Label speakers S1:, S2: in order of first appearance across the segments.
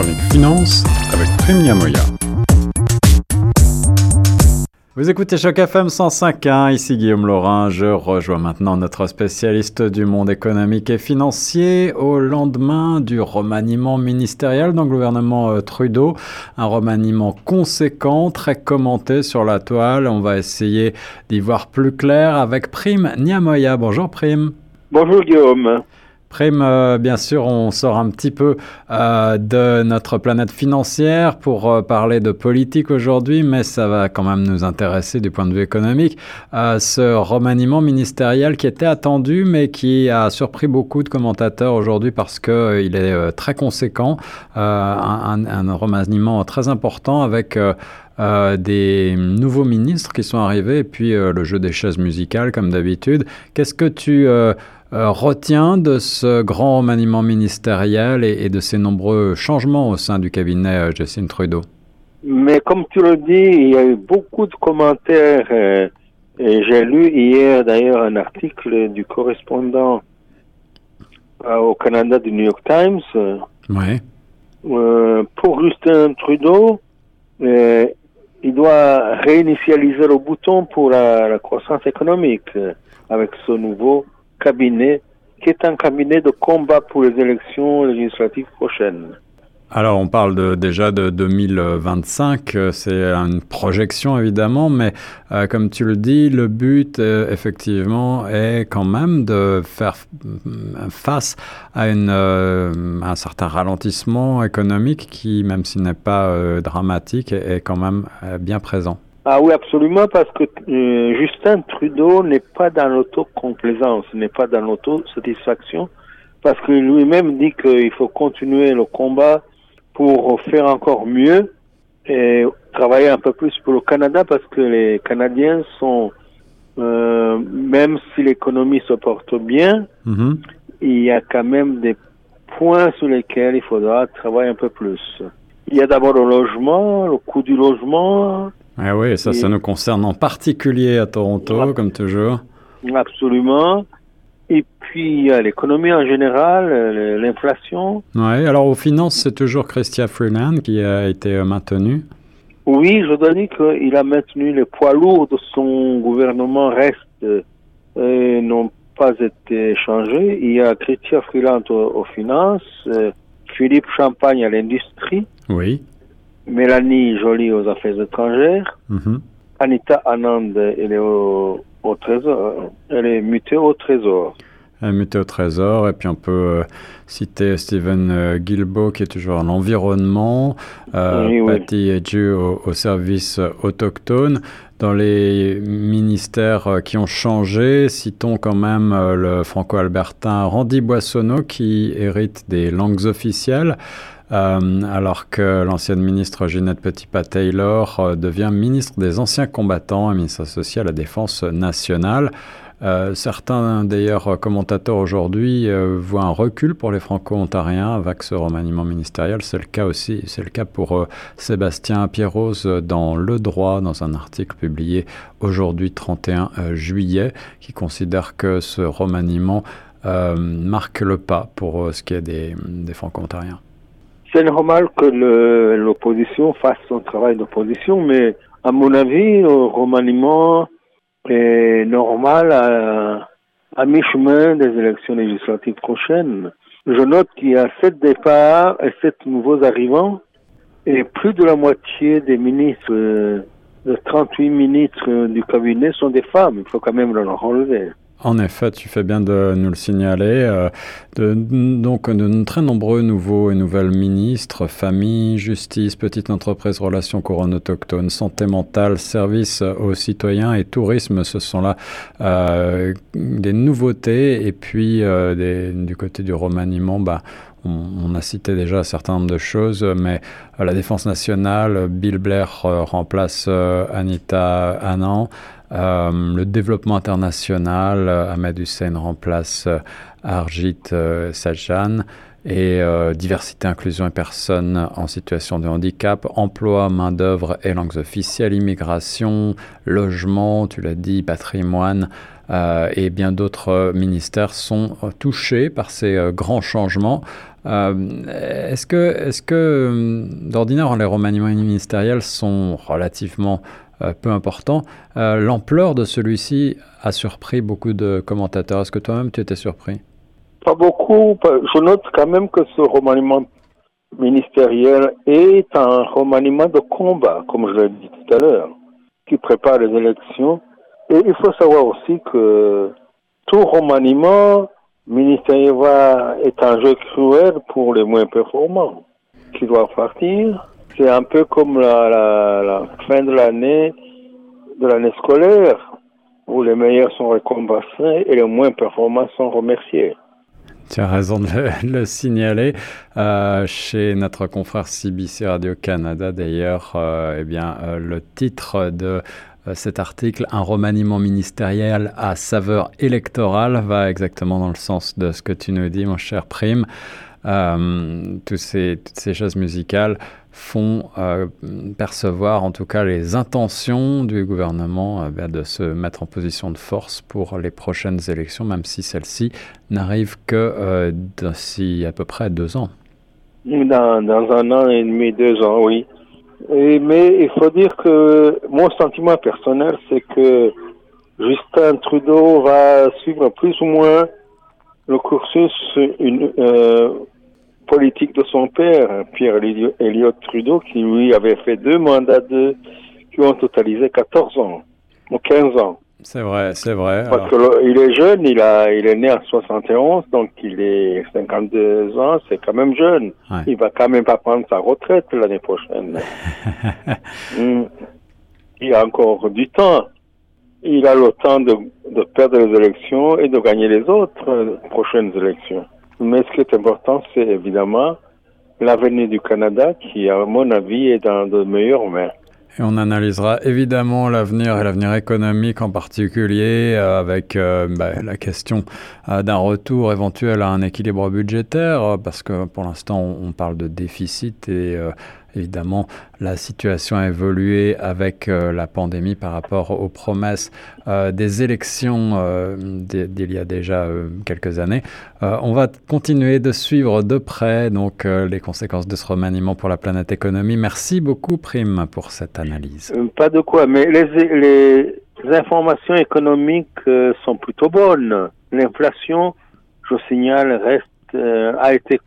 S1: chronique finance avec Prime Yamoya. Vous écoutez Choc FM 105.1, ici Guillaume Laurin. Je rejoins maintenant notre spécialiste du monde économique et financier au lendemain du remaniement ministériel dans le gouvernement euh, Trudeau. Un remaniement conséquent, très commenté sur la toile. On va essayer d'y voir plus clair avec Prime Niamoya. Bonjour Prime.
S2: Bonjour Guillaume.
S1: Prime, euh, bien sûr, on sort un petit peu euh, de notre planète financière pour euh, parler de politique aujourd'hui, mais ça va quand même nous intéresser du point de vue économique. ce remaniement ministériel qui était attendu, mais qui a surpris beaucoup de commentateurs aujourd'hui parce qu'il est très conséquent, un, remaniement très important avec des nouveaux ministres qui sont arrivés et puis le jeu des chaises musicales comme d'habitude. Qu'est-ce que tu retient de ce grand remaniement ministériel et, de ces nombreux changements au sein du cabinet euh, Justin Trudeau
S2: Mais comme tu le dis, il y a eu beaucoup de commentaires. Euh, j'ai lu hier d'ailleurs un article du correspondant au Canada du New York Times.
S1: Ouais.
S2: pour Justin Trudeau, il doit réinitialiser le bouton pour la, la croissance économique avec ce nouveau cabinet qui est un cabinet de combat pour les élections législatives prochaines.
S1: Alors on parle de, déjà de 2025, euh, c'est une projection évidemment, mais euh, comme tu le dis, le but euh, effectivement est quand même de faire face à, un certain ralentissement économique qui, même s'il n'est pas dramatique, est quand même bien présent.
S2: Ah oui, absolument, parce que euh, Justin Trudeau n'est pas dans l'autocomplaisance, n'est pas dans l'autosatisfaction, parce que lui-même dit qu'il faut continuer le combat pour faire encore mieux et travailler un peu plus pour le Canada, parce que les Canadiens sont, euh, même si l'économie se porte bien, mm-hmm. il y a quand même des points sur lesquels il faudra travailler un peu plus. Il y a d'abord le logement, le coût du logement,
S1: ah oui, ça, ça nous concerne en particulier à Toronto, comme toujours.
S2: Absolument. Et puis, l'économie en général, l'inflation.
S1: Oui, alors aux finances, c'est toujours Christian Freeland qui a été euh, maintenu.
S2: Oui, je dois dire qu'il a maintenu les poids lourds de son gouvernement restent et euh, n'ont pas été changés. Il y a Christian Freeland aux, finances, euh, Philippe Champagne à l'industrie.
S1: Oui.
S2: Mélanie Joly aux affaires étrangères. Mhm. Anita Anand, elle est au, trésor. Elle est mutée au trésor.
S1: Elle est mutée au trésor. Et puis on peut euh, citer Stephen euh, Guilbeault qui est toujours en environnement. Euh, Patty Edju au, au, service autochtone. Dans les ministères qui ont changé, citons quand même le franco-albertain Randy Boissonneau qui hérite des langues officielles. Euh, alors que l'ancienne ministre Ginette Petitpas-Taylor euh, devient ministre des anciens combattants et ministre associé à la défense nationale. Euh, certains d'ailleurs commentateurs aujourd'hui voient un recul pour les franco-ontariens avec ce remaniement ministériel. C'est le cas aussi, c'est le cas pour Sébastien Pierrose dans Le Droit, dans un article publié aujourd'hui 31 juillet, qui considère que ce remaniement marque le pas pour ce qui est des, des franco-ontariens
S2: c'est normal que l'opposition fasse son travail d'opposition, mais à mon avis, le remaniement est normal à, mi-chemin des élections législatives prochaines. Je note qu'il y a sept départs et sept nouveaux arrivants, et plus de la moitié des ministres, euh, de 38 ministres du cabinet sont des femmes. Il faut quand même le relever.
S1: En effet, tu fais bien de nous le signaler. Euh, donc, de très nombreux nouveaux et nouvelles ministres, famille, justice, petite entreprise, relations couronne autochtones, santé mentale, services aux citoyens et tourisme, ce sont là euh, des nouveautés. Et puis, euh, du côté du remaniement, bah, on, a cité déjà un certain nombre de choses, mais la Défense nationale, Bill Blair remplace Anita Anand. Euh, le développement international, euh, Ahmed Hussein remplace euh, Arjit Sajjan et diversité, inclusion et personnes en situation de handicap, emploi, main-d'œuvre et langues officielles, immigration, logement, tu l'as dit, patrimoine, et bien d'autres ministères sont touchés par ces grands changements. est-ce que, est-ce que d'ordinaire, les remaniements ministériels sont relativement peu importants L'ampleur de celui-ci a surpris beaucoup de commentateurs. Est-ce que toi-même tu étais surpris?
S2: Pas beaucoup. Je note quand même que ce remaniement ministériel est un remaniement de combat, comme je l'ai dit tout à l'heure, qui prépare les élections. Et il faut savoir aussi que tout remaniement ministériel est un jeu cruel pour les moins performants qui doivent partir. C'est un peu comme la, fin de l'année, de l'année scolaire, où les meilleurs sont récompensés et les moins performants sont remerciés.
S1: Tu as raison de le, signaler. Euh, chez notre confrère CBC Radio-Canada, d'ailleurs, euh, eh bien, euh, le titre de cet article, Un remaniement ministériel à saveur électorale, va exactement dans le sens de ce que tu nous dis, mon cher Prime. toutes ces choses musicales font euh, percevoir en tout cas les intentions du gouvernement euh, ben, de se mettre en position de force pour les prochaines élections, même si celles-ci n'arrivent que euh, d'ici à peu près deux ans.
S2: Dans, un an et demi, deux ans, oui. mais il faut dire que mon sentiment personnel, c'est que Justin Trudeau va suivre plus ou moins le cursus politique de son père, Pierre Elliott Trudeau, qui lui avait fait deux mandats de, qui ont totalisé 14 ans, ou 15 ans.
S1: C'est vrai, c'est vrai.
S2: Parce qu'il est jeune, il, a, il est né en 71, donc il est 52 ans, c'est quand même jeune. Il va quand même pas prendre sa retraite l'année prochaine. Hmm. Il a encore du temps. Il a le temps de, de perdre les élections et de gagner les autres euh, prochaines élections. Mais ce qui est important, c'est évidemment l'avenir du Canada qui, à mon avis, est dans de meilleures mains.
S1: Et on analysera évidemment l'avenir et l'avenir économique en particulier euh, avec euh, bah, la question euh, d'un retour éventuel à un équilibre budgétaire parce que pour l'instant on, parle de déficit et Évidemment, la situation a évolué avec euh, la pandémie par rapport aux promesses euh, des élections euh, d'il y a déjà quelques années. on va continuer de suivre de près donc les conséquences de ce remaniement pour la planète économie. Merci beaucoup, Prime, pour cette analyse.
S2: Pas de quoi, mais les, les informations économiques sont plutôt bonnes. L'inflation, je signale, reste a été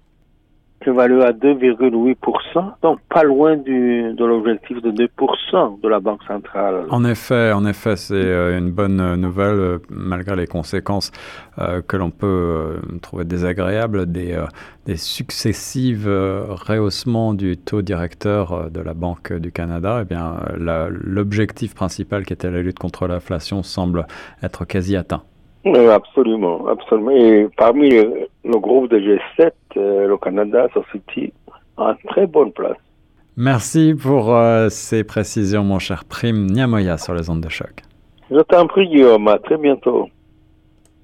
S2: évalué à 2,8%, donc pas loin de l'objectif de 2% de la Banque centrale.
S1: En effet, en effet, c'est euh, une bonne nouvelle euh, malgré les conséquences euh, que l'on peut trouver désagréables des, des successives rehaussements du taux directeur de la Banque du Canada. Eh bien, l'objectif principal qui était la lutte contre l'inflation semble être quasi atteint.
S2: Oui, absolument, absolument. Et parmi le, groupe de G7, euh, le Canada se situe en très bonne place.
S1: Merci pour euh, ces précisions, mon cher Prime Niamoya, sur les ondes de choc.
S2: Je t'en prie, Guillaume. À très bientôt.